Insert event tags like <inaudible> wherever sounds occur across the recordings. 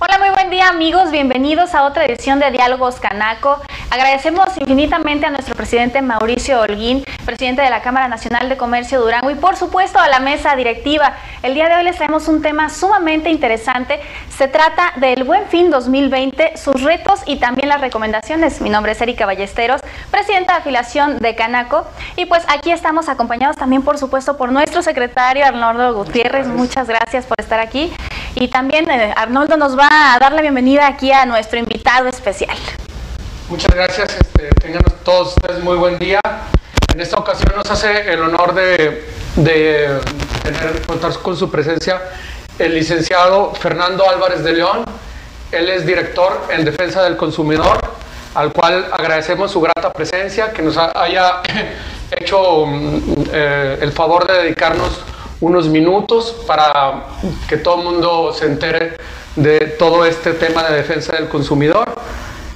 Hola, muy buen día amigos, bienvenidos a otra edición de Diálogos Canaco. Agradecemos infinitamente a nuestro presidente Mauricio Holguín, presidente de la Cámara Nacional de Comercio Durango y por supuesto a la mesa directiva. El día de hoy les traemos un tema sumamente interesante. Se trata del Buen Fin 2020, sus retos y también las recomendaciones. Mi nombre es Erika Ballesteros, presidenta de afiliación de Canaco y pues aquí estamos acompañados también por supuesto por nuestro secretario Arnoldo Gutiérrez. Muchas gracias por estar aquí. Y también eh, Arnoldo nos va a dar la bienvenida aquí a nuestro invitado especial. Muchas gracias, este, tengan todos ustedes muy buen día. En esta ocasión nos hace el honor de, de tener, contar con su presencia el licenciado Fernando Álvarez de León. Él es director en defensa del consumidor, al cual agradecemos su grata presencia, que nos haya <coughs> hecho mm, eh, el favor de dedicarnos unos minutos para que todo el mundo se entere de todo este tema de defensa del consumidor.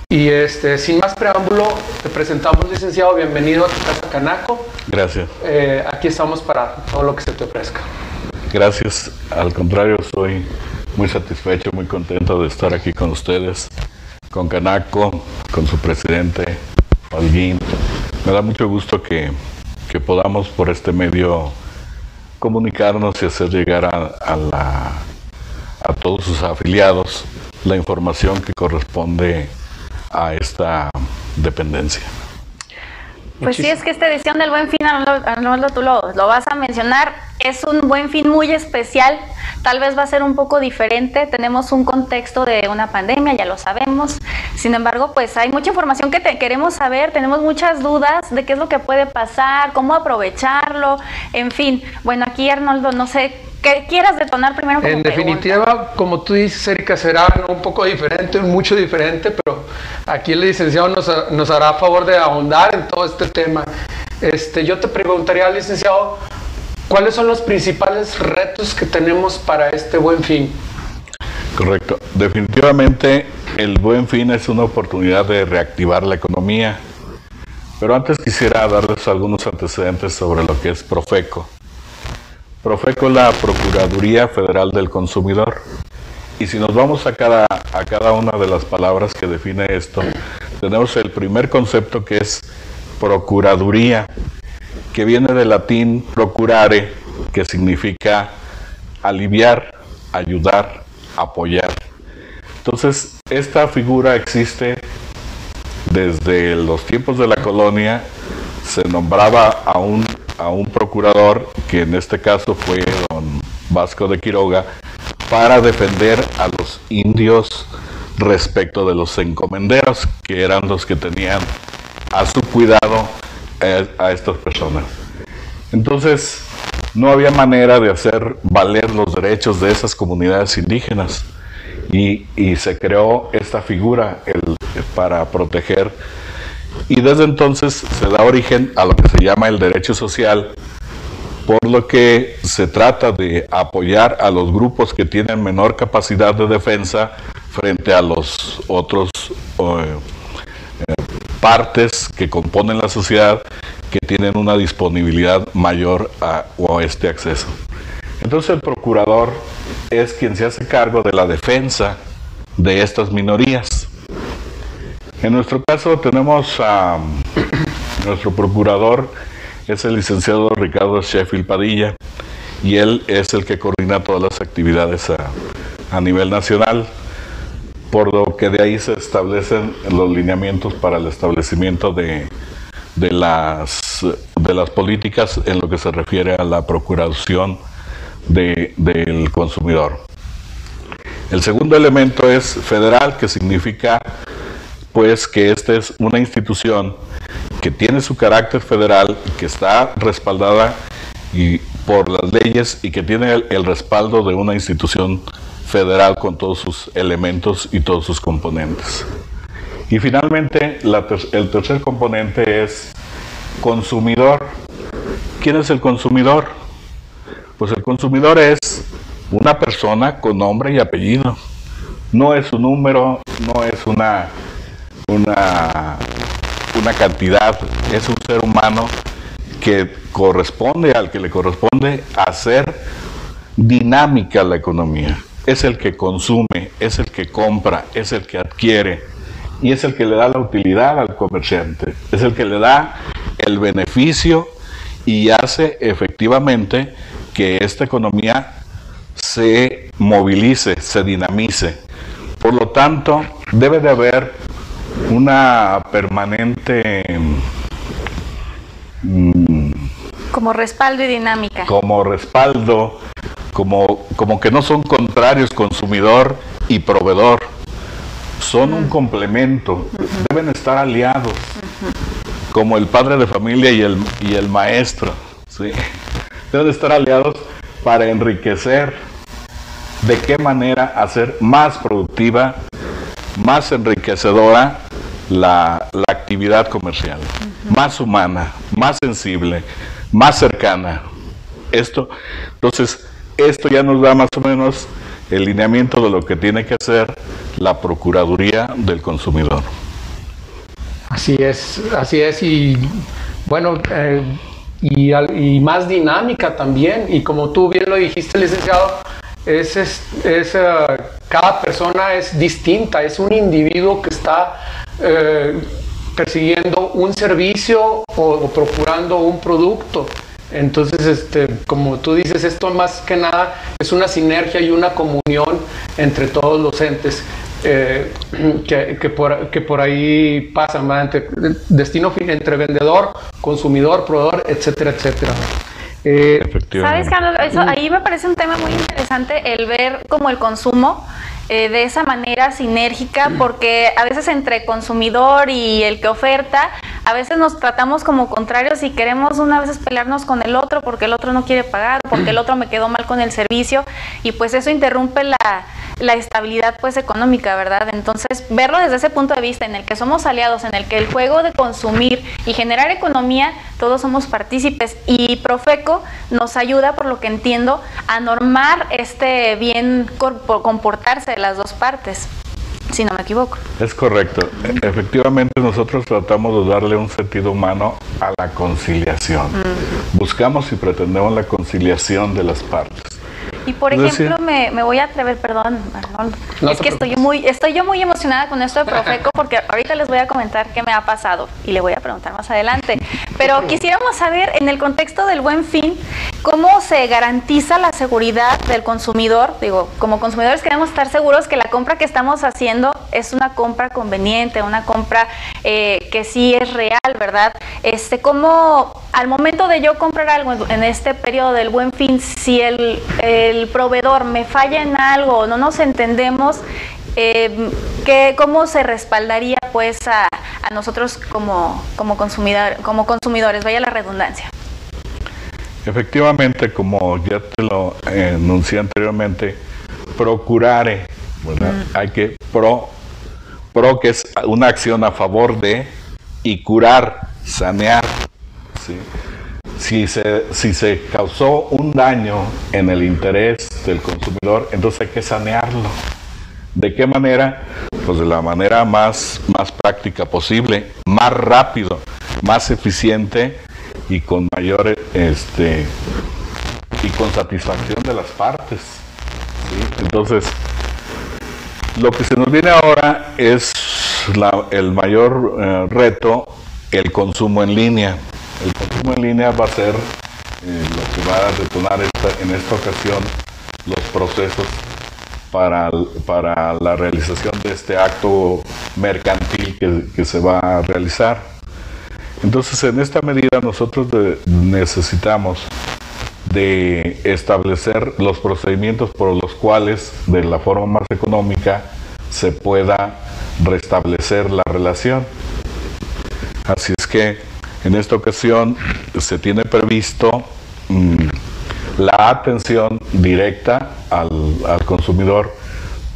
Y este, sin más preámbulo, te presentamos, licenciado, bienvenido a tu casa Canaco. Gracias. Eh, aquí estamos para todo lo que se te ofrezca. Gracias, al contrario, soy muy satisfecho, muy contento de estar aquí con ustedes, con Canaco, con su presidente, Alguín. Me da mucho gusto que, que podamos por este medio comunicarnos y hacer llegar a, la, a todos sus afiliados la información que corresponde a esta dependencia. Pues sí, es que esta edición del Buen Fin, Arnoldo, tú lo, lo, vas a mencionar, es un Buen Fin muy especial, tal vez va a ser un poco diferente, tenemos un contexto de una pandemia, ya lo sabemos, sin embargo, pues hay mucha información que te queremos saber, tenemos muchas dudas de qué es lo que puede pasar, cómo aprovecharlo, en fin, bueno, aquí Arnoldo, no sé, ¿qué quieras detonar primero? Como en definitiva, como tú dices, Erika, será un poco diferente, mucho diferente, pero aquí el licenciado nos, nos hará favor de ahondar en todo este tema. Este, yo te preguntaría, licenciado, ¿cuáles son los principales retos que tenemos para este buen fin? Correcto. Definitivamente el buen fin es una oportunidad de reactivar la economía. Pero antes quisiera darles algunos antecedentes sobre lo que es Profeco. Profeco es la Procuraduría Federal del Consumidor. Y si nos vamos a cada, a cada una de las palabras que define esto, tenemos el primer concepto que es Procuraduría, que viene del latín procurare, que significa aliviar, ayudar, apoyar. Entonces, esta figura existe desde los tiempos de la colonia, se nombraba a un, a un procurador, que en este caso fue don Vasco de Quiroga, para defender a los indios respecto de los encomenderos, que eran los que tenían a su cuidado a estas personas. Entonces, no había manera de hacer valer los derechos de esas comunidades indígenas y, se creó esta figura para proteger y desde entonces se da origen a lo que se llama el derecho social, por lo que se trata de apoyar a los grupos que tienen menor capacidad de defensa frente a los otros eh, partes que componen la sociedad que tienen una disponibilidad mayor a, este acceso. Entonces el procurador es quien se hace cargo de la defensa de estas minorías. En nuestro caso tenemos a nuestro procurador, es el licenciado Ricardo Sheffield Padilla, y él es el que coordina todas las actividades a nivel nacional, por lo que de ahí se establecen los lineamientos para el establecimiento de de las, de las políticas en lo que se refiere a la procuración del consumidor. El segundo elemento es federal, que significa pues que esta es una institución que tiene su carácter federal, que está respaldada y por las leyes y que tiene el, respaldo de una institución federal con todos sus elementos y todos sus componentes. Y finalmente, el tercer componente es consumidor. ¿Quién es el consumidor? Pues el consumidor es una persona con nombre y apellido. No es un número, no es una, una, una cantidad, es un ser humano que corresponde al que le corresponde hacer dinámica la economía. Es el que consume, es el que compra, es el que adquiere y es el que le da la utilidad al comerciante, es el que le da el beneficio y hace efectivamente que esta economía se movilice, se dinamice. Por lo tanto, debe de haber una permanente... Mm, como respaldo y dinámica. Como respaldo, como, como que no son contrarios consumidor y proveedor, son un complemento, deben estar aliados, como el padre de familia y el, y el maestro, ¿sí? deben estar aliados para enriquecer, de qué manera hacer más productiva, más enriquecedora la, actividad comercial, más humana, más sensible, más cercana. Esto, entonces, esto ya nos da más o menos el lineamiento de lo que tiene que hacer la Procuraduría del Consumidor. Así es, así es, y bueno, eh, y, más dinámica también, y como tú bien lo dijiste, licenciado, es, es, eh, cada persona es distinta, es un individuo que está eh, persiguiendo un servicio o, procurando un producto. Entonces, este, como tú dices, esto más que nada es una sinergia y una comunión entre todos los entes eh, <clears throat> que, por, que, por, ahí pasan, entre destino entre vendedor, consumidor, proveedor, etcétera, etcétera. Eh, ¿Sabes, Carlos? Eso, ahí me parece un tema muy interesante el ver como el consumo eh, de esa manera sinérgica, porque a veces entre consumidor y el que oferta, a veces nos tratamos como contrarios y queremos una vez pelearnos con el otro porque el otro no quiere pagar, porque el otro me quedó mal con el servicio y pues eso interrumpe la, estabilidad pues económica, ¿verdad? Entonces, verlo desde ese punto de vista en el que somos aliados, en el que el juego de consumir y generar economía, todos somos partícipes y Profeco nos ayuda, por lo que entiendo, a normar este bien comportarse de las dos partes si no me equivoco. Es correcto. Efectivamente, nosotros tratamos de darle un sentido humano a la conciliación. Buscamos y pretendemos la conciliación de las partes. Y por ejemplo, me, me, voy a atrever, perdón, es que estoy muy, estoy yo muy emocionada con esto de Profeco porque ahorita les voy a comentar qué me ha pasado y le voy a preguntar más adelante. Pero quisiéramos saber, en el contexto del buen fin, cómo se garantiza la seguridad del consumidor. Digo, como consumidores queremos estar seguros que la compra que estamos haciendo es una compra conveniente, una compra eh, que sí es real, ¿verdad? Este, cómo al momento de yo comprar algo en este periodo del buen fin, si el proveedor me falla en algo o no nos entendemos, eh, ¿cómo se respaldaría pues a, nosotros como, como, consumidor, como consumidores? Vaya la redundancia. Efectivamente, como ya te lo enuncié anteriormente, procurare, ¿verdad? Mm. Hay que pro, pro que es una acción a favor de y curar, sanear, ¿sí? si se, si se causó un daño en el interés del consumidor, entonces hay que sanearlo. ¿De qué manera? Pues de la manera más, más práctica posible, más rápido, más eficiente y con mayor este y con satisfacción de las partes. Entonces, lo que se nos viene ahora es el mayor eh, reto, el consumo en línea. El consumo en línea va a ser eh, lo que va a detonar en esta ocasión los procesos para, para, la realización de este acto mercantil que, se va a realizar. Entonces, en esta medida nosotros necesitamos de establecer los procedimientos por los cuales, de la forma más económica, se pueda restablecer la relación. Así es que en esta ocasión se tiene previsto mm, la atención directa al, consumidor,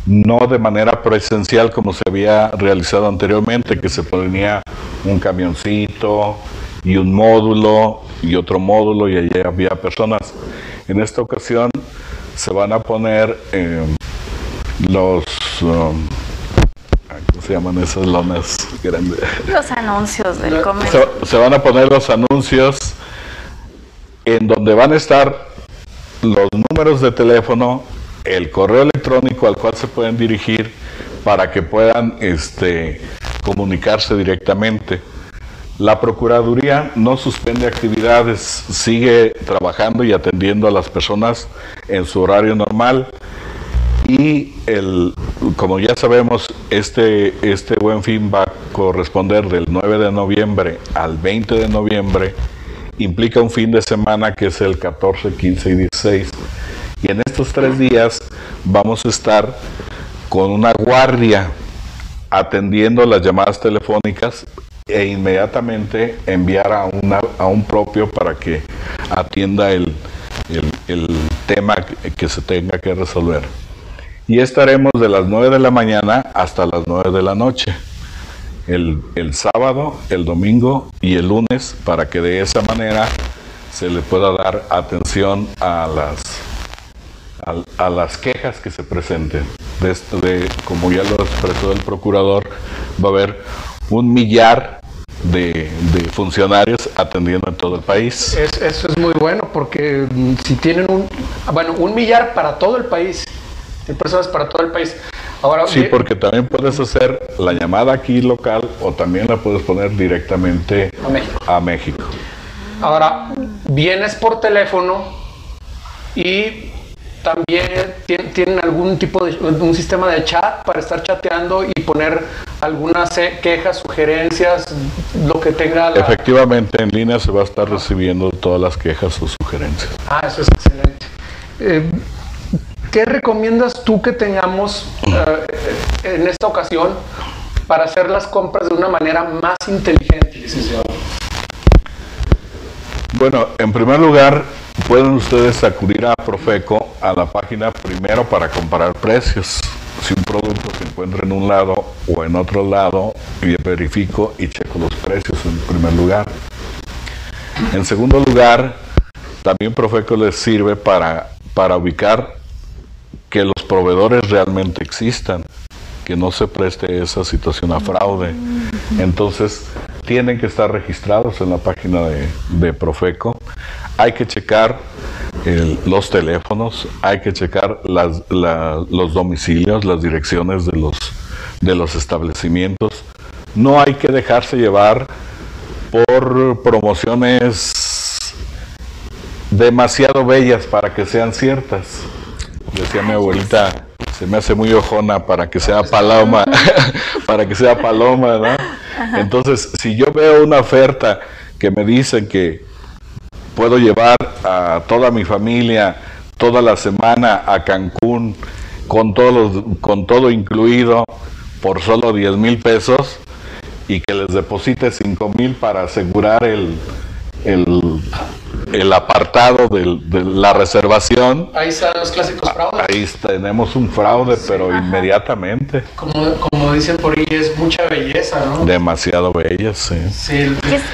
no de manera presencial como se había realizado anteriormente, que se ponía un camioncito y un módulo y otro módulo y allí había personas. En esta ocasión se van a poner eh, los... Um, se llaman esas lonas grandes? Los anuncios del comercio. Se, van a poner los anuncios en donde van a estar los números de teléfono el correo electrónico al cual se pueden dirigir para que puedan este, comunicarse directamente. La Procuraduría no suspende actividades, sigue trabajando y atendiendo a las personas en su horario normal. Y el, como ya sabemos, este, este buen fin va a corresponder del 9 de noviembre al 20 de noviembre. Implica un fin de semana que es el 14, 15 y 16. Y en estos tres días vamos a estar con una guardia atendiendo las llamadas telefónicas e inmediatamente enviar a, una, a un propio para que atienda el, el, tema que, se tenga que resolver. Y estaremos de las 9 de la mañana hasta las 9 de la noche. El, el, sábado, el domingo y el lunes para que de esa manera se le pueda dar atención a las, a, las quejas que se presenten. De, de, como ya lo expresó el procurador, va a haber un millar de, funcionarios atendiendo en todo el país. eso es muy bueno porque mm, si tienen un, bueno, un millar para todo el país, de personas para todo el país. Ahora, sí, porque también puedes hacer la llamada aquí local o también la puedes poner directamente a México. A México. Ahora, vienes por teléfono y también tienen algún tipo de un sistema de chat para estar chateando y poner algunas quejas, sugerencias, lo que tenga la... Efectivamente, en línea se va a estar recibiendo todas las quejas o sugerencias. Ah, eso es excelente. Eh, ¿Qué recomiendas tú que tengamos eh, en esta ocasión para hacer las compras de una manera más inteligente, licenciado? Bueno, en primer lugar, pueden ustedes acudir a Profeco a la página primero para comparar precios. Si un producto se encuentra en un lado o en otro lado, y verifico y checo los precios en primer lugar. En segundo lugar, también Profeco les sirve para, para ubicar que los proveedores realmente existan, que no se preste esa situación a fraude. Entonces, tienen que estar registrados en la página de, Profeco. Hay que checar los teléfonos, hay que checar los domicilios, las direcciones de los, de los establecimientos. No hay que dejarse llevar por promociones demasiado bellas para que sean ciertas. Decía mi abuelita, se me hace muy ojona para que sea paloma, <laughs> para que sea paloma, ¿no? Entonces, si yo veo una oferta que me dicen que puedo llevar a toda mi familia toda la semana a Cancún con todo, con todo incluido por solo 10 mil pesos y que les deposite 5 mil para asegurar el, el apartado de, la reservación. Ahí están los clásicos fraudes. Ahí tenemos un fraude, pero inmediatamente. Como, como dicen por ahí, es mucha belleza, ¿no? Demasiado bella, sí.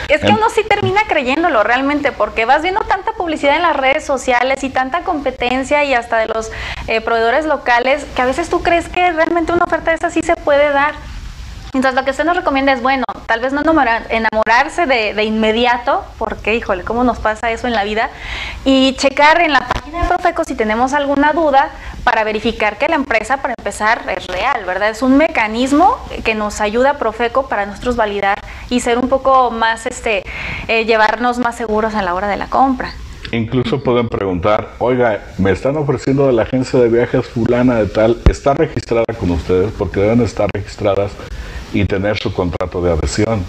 Es, que uno sí termina creyéndolo realmente, porque vas viendo tanta publicidad en las redes sociales y tanta competencia y hasta de los eh, proveedores locales, que a veces tú crees que realmente una oferta de esa sí se puede dar. Entonces lo que usted nos recomienda es, bueno, tal vez no enamorarse de, inmediato, porque híjole, ¿cómo nos pasa eso en la vida? Y checar en la página de Profeco si tenemos alguna duda para verificar que la empresa, para empezar, es real, ¿verdad? Es un mecanismo que nos ayuda a Profeco para nosotros validar y ser un poco más, este, eh, llevarnos más seguros a la hora de la compra. Incluso pueden preguntar, oiga, me están ofreciendo de la agencia de viajes fulana de tal, ¿está registrada con ustedes? Porque deben estar registradas y tener su contrato de adhesión.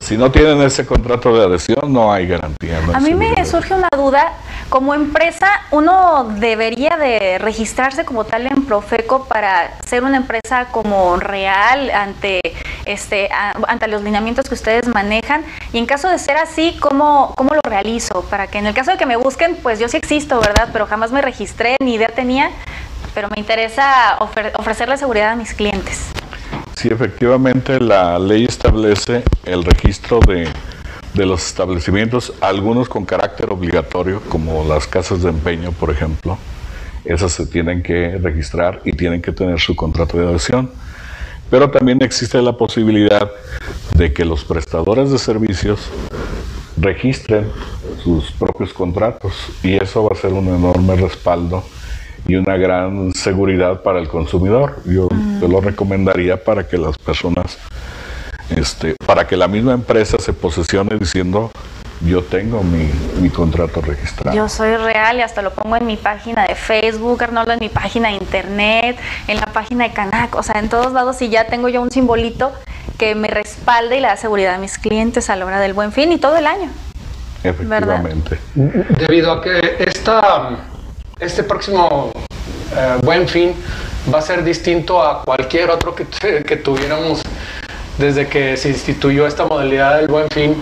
Si no tienen ese contrato de adhesión, no hay garantía. a mí me surge una duda. Como empresa, ¿uno debería de registrarse como tal en Profeco para ser una empresa como real ante, este, ante los lineamientos que ustedes manejan? Y en caso de ser así, ¿cómo, ¿cómo lo realizo? Para que en el caso de que me busquen, pues yo sí existo, ¿verdad? Pero jamás me registré, ni idea tenía, pero me interesa ofrecerle seguridad a mis clientes. Sí, efectivamente la ley establece el registro de, los establecimientos, algunos con carácter obligatorio, como las casas de empeño, por ejemplo. Esas se tienen que registrar y tienen que tener su contrato de adhesión. Pero también existe la posibilidad de que los prestadores de servicios registren sus propios contratos y eso va a ser un enorme respaldo y una gran seguridad para el consumidor. Yo, yo lo recomendaría para que las personas, este, para que la misma empresa se posesione diciendo yo tengo mi, mi, contrato registrado. Yo soy real y hasta lo pongo en mi página de Facebook, Arnoldo, en mi página de internet, en la página de Canac, o sea, en todos lados y ya tengo yo un simbolito que me respalde y le da seguridad a mis clientes a la hora del buen fin y todo el año. Efectivamente. Debido a que esta, este próximo eh, buen fin va a ser distinto a cualquier otro que, <laughs> tuviéramos desde que se instituyó esta modalidad del buen fin,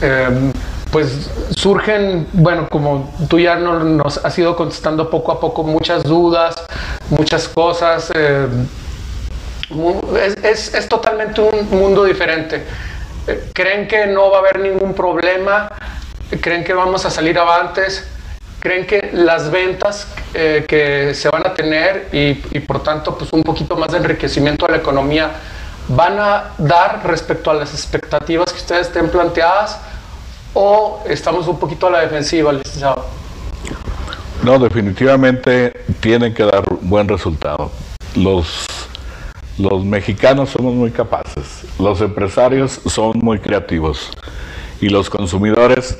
eh, pues surgen, bueno, como tú ya nos has ido contestando poco a poco muchas dudas, muchas cosas. Es, es, totalmente un mundo diferente. Eh, ¿Creen que no va a haber ningún problema? ¿Creen que vamos a salir avantes? ¿Creen que las ventas eh, que se van a tener y, por tanto pues un poquito más de enriquecimiento a la economía van a dar respecto a las expectativas que ustedes estén planteadas o estamos un poquito a la defensiva, licenciado? No, definitivamente tienen que dar buen resultado. Los los mexicanos somos muy capaces, los empresarios son muy creativos y los consumidores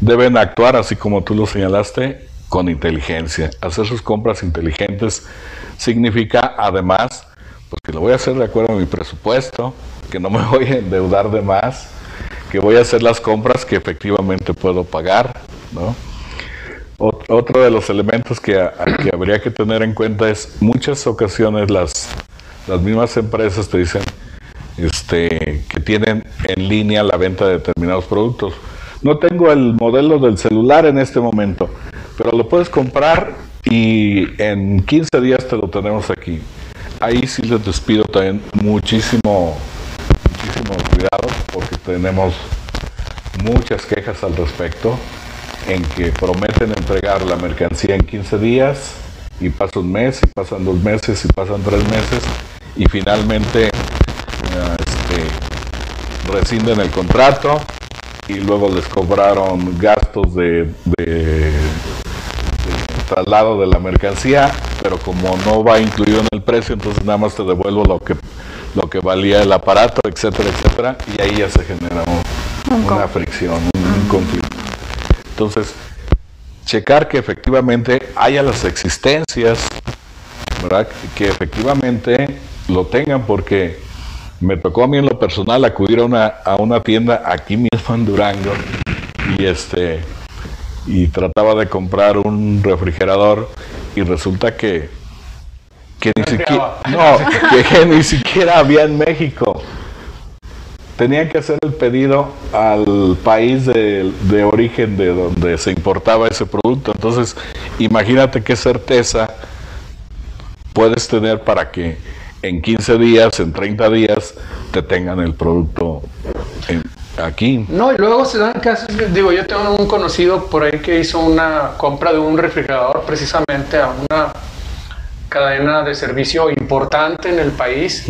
deben actuar, así como tú lo señalaste, con inteligencia. Hacer sus compras inteligentes significa además, pues que lo voy a hacer de acuerdo a mi presupuesto, que no me <laughs> voy a endeudar de más, que voy a hacer las compras que efectivamente puedo pagar, ¿no? Otro de los elementos que, que habría que tener en cuenta es muchas ocasiones las las mismas empresas te dicen este, que tienen en línea la venta de determinados productos. No tengo el modelo del celular en este momento, pero lo puedes comprar y en 15 días te lo tenemos aquí. Ahí sí les despido también muchísimo, muchísimo cuidado porque tenemos muchas quejas al respecto en que prometen entregar la mercancía en 15 días y pasa un mes y pasan dos meses y pasan tres meses y finalmente este, rescinden el contrato y luego les cobraron gastos de, traslado de la mercancía, pero como no va incluido en el precio, entonces nada más te devuelvo lo que, lo que valía el aparato, etcétera, etcétera, y ahí ya se genera una fricción, un conflicto. Entonces, checar que efectivamente haya las existencias, ¿verdad? Que efectivamente lo tengan porque me tocó a mí en lo personal acudir a una, a una tienda aquí mismo en Durango y este y trataba de comprar un refrigerador y resulta que que ni siquiera <laughs> no que, ni siquiera había en México tenían que hacer el pedido al país de, de, origen de donde se importaba ese producto. Entonces, imagínate qué certeza puedes tener para que en 15 días, en 30 días, te tengan el producto aquí. No, y luego se dan casos, digo, yo tengo un conocido por ahí que hizo una compra de un refrigerador precisamente a una cadena de servicio importante en el país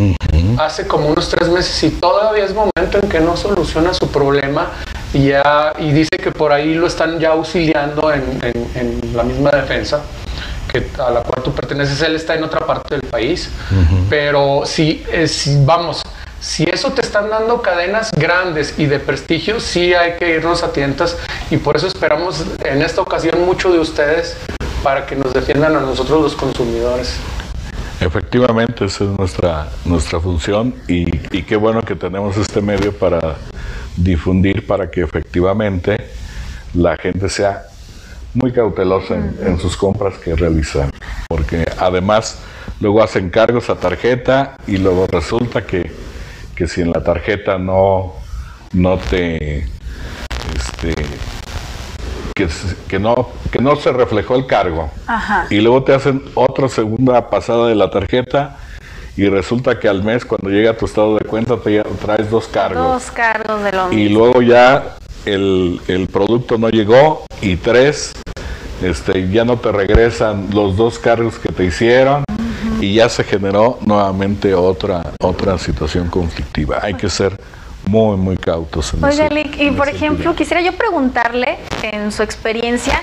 hace como unos tres meses y todavía es momento en que no soluciona su problema y ya y dice que por ahí lo están ya auxiliando en, en la misma defensa que a la cual tú perteneces, él está en otra parte del país, pero si, eh, si, vamos, si eso te están dando cadenas grandes y de prestigio, sí hay que irnos a tientas. Y por eso esperamos en esta ocasión mucho de ustedes para que nos defiendan a nosotros los consumidores. Efectivamente, esa es nuestra, nuestra función y, y qué bueno que tenemos este medio para difundir para que efectivamente la gente sea muy cautelosa en, sus compras que realizan, porque además luego hacen cargos a tarjeta y luego resulta que, que si en la tarjeta no, no te este, que, que, no, que no se reflejó el cargo. Y luego te hacen otra segunda pasada de la tarjeta y resulta que al mes cuando llega tu estado de cuenta te traes dos cargos. Dos cargos de lo Y luego ya el, el producto no llegó y tres, este, ya no te regresan los dos cargos que te hicieron y ya se generó nuevamente otra, otra situación conflictiva. Hay que ser muy, muy cautos. En Oiga, y por ejemplo, quisiera yo preguntarle, en su experiencia,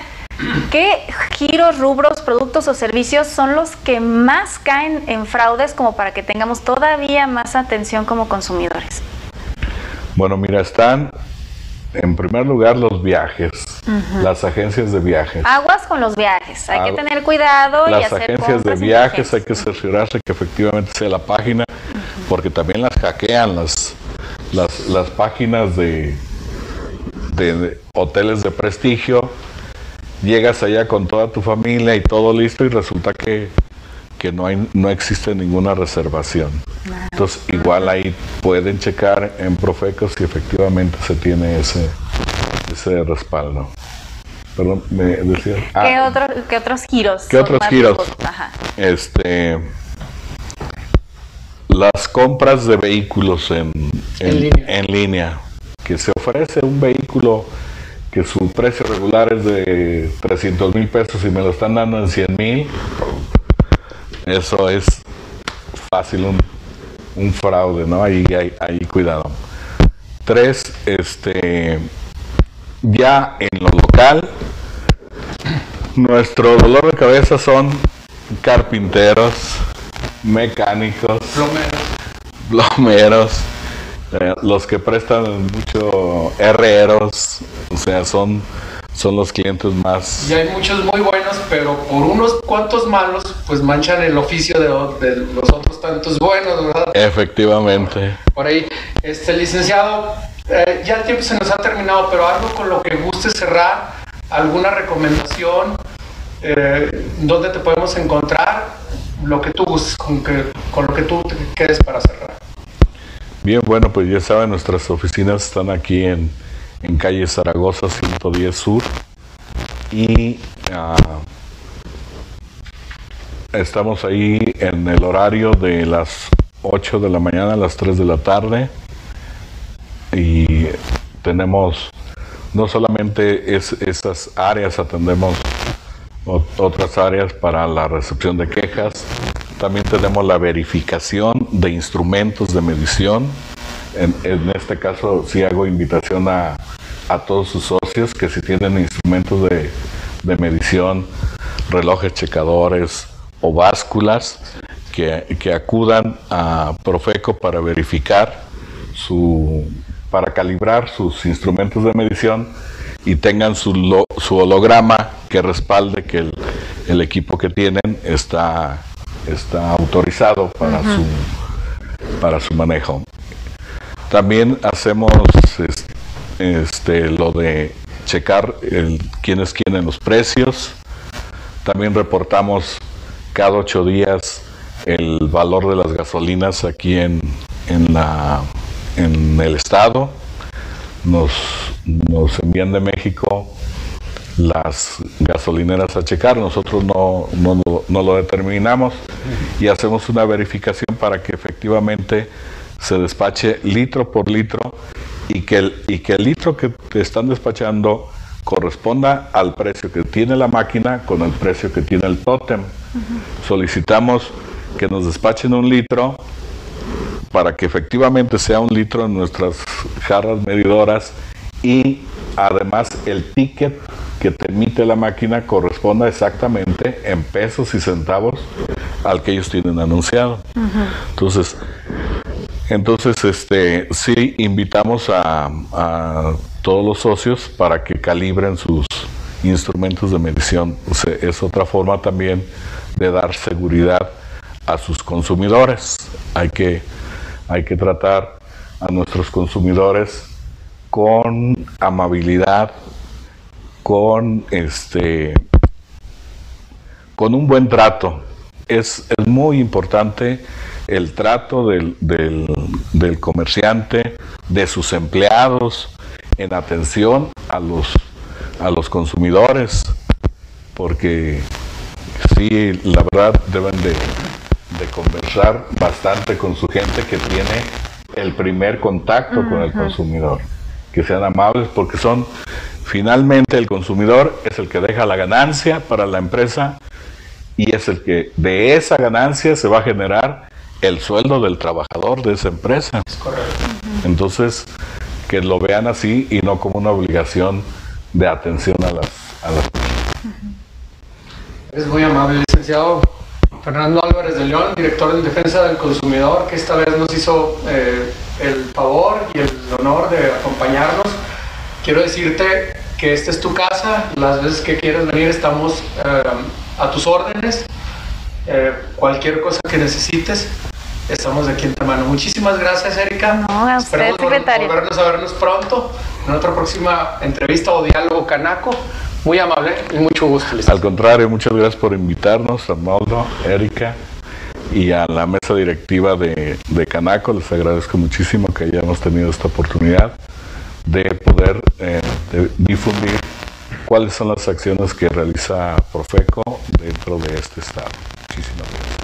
¿Qué giros, rubros, productos o servicios son los que más caen en fraudes como para que tengamos todavía más atención como consumidores? Bueno, mira, están en primer lugar los viajes, las agencias de viajes. Aguas con los viajes, hay que tener cuidado y hacer Las agencias de viajes hay que cerciorarse que efectivamente sea la página, porque también las hackean las, las, páginas de, de hoteles de prestigio. Llegas allá con toda tu familia y todo listo y resulta que, no, hay, no existe ninguna reservación. Entonces, igual ahí pueden checar en Profeco si efectivamente se tiene ese, ese respaldo. Perdón, me decía. ¿Qué, ah. otros giros? ¿Qué otros giros? Este, las compras de vehículos en, en línea, que se ofrece un vehículo que su precio regular es de 300 mil pesos y me lo están dando en 100 mil, eso es fácil, un, fraude, ¿no? Ahí, ahí, cuidado. Tres, este, ya en lo local, nuestro dolor de cabeza son carpinteros, mecánicos, plomeros, plomeros eh, los que prestan mucho herreros, o sea, son, son los clientes más... Y hay muchos muy buenos, pero por unos cuantos malos, pues manchan el oficio de, los otros tantos buenos, ¿verdad? Efectivamente. Por ahí, este licenciado, eh, ya el tiempo se nos ha terminado, pero algo con lo que guste cerrar, alguna recomendación, eh, dónde te podemos encontrar, lo que tú gustes, con, que, con lo que tú te quedes para cerrar. Bien, bueno, pues ya saben, nuestras oficinas están aquí en, calle Zaragoza 110 Sur y ah, estamos ahí en el horario de las 8 de la mañana a las 3 de la tarde y tenemos no solamente esas áreas, atendemos otras áreas para la recepción de quejas, también tenemos la verificación de instrumentos de medición. En, este caso sí hago invitación a, todos sus socios que si tienen instrumentos de, medición, relojes checadores o básculas, que, acudan a Profeco para verificar su, para calibrar sus instrumentos de medición y tengan su, su holograma que respalde que el, el, equipo que tienen está está autorizado para, su, para su manejo. También hacemos este, lo de checar el, quiénes quieren los precios. También reportamos cada ocho días el valor de las gasolinas aquí en, en, la, en el estado. Nos, nos envían de México las gasolineras a checar, nosotros no, no, lo determinamos y hacemos una verificación para que efectivamente se despache litro por litro y que el, y que el litro que te están despachando corresponda al precio que tiene la máquina con el precio que tiene el tótem. Solicitamos que nos despachen un litro para que efectivamente sea un litro en nuestras jarras medidoras y además el ticket que te emite la máquina corresponda exactamente en pesos y centavos al que ellos tienen anunciado. Entonces, entonces este, sí invitamos a, todos los socios para que calibren sus instrumentos de medición. es otra forma también de dar seguridad a sus consumidores. Hay que, hay que tratar a nuestros consumidores con amabilidad, con este con un buen trato. Es, muy importante el trato del, del, comerciante, de sus empleados, en atención a los, a los consumidores, porque sí, la verdad deben de, de, conversar bastante con su gente que tiene el primer contacto con el consumidor, que sean amables, porque son Finalmente el consumidor es el que deja la ganancia para la empresa y es el que de esa ganancia se va a generar el sueldo del trabajador de esa empresa. Entonces, que lo vean así y no como una obligación de atención a las, a las Es muy amable, licenciado Fernando Álvarez de León, director de Defensa del Consumidor, que esta vez nos hizo eh, el favor y el honor de acompañarnos. Quiero decirte que esta es tu casa, las veces que quieras venir estamos eh, a tus órdenes. Eh, cualquier cosa que necesites, estamos de aquí en tu mano. Muchísimas gracias, Erika. No, a usted, Esperemos vol- secretario. volvernos a vernos pronto en otra próxima entrevista o diálogo canaco. Muy amable y mucho gusto. Al contrario, muchas gracias por invitarnos, Arnoldo, Erika y a la mesa directiva de, de Canaco. Les agradezco muchísimo que hayamos tenido esta oportunidad de poder eh, de difundir cuáles son las acciones que realiza Profeco dentro de este estado. Muchísimas gracias.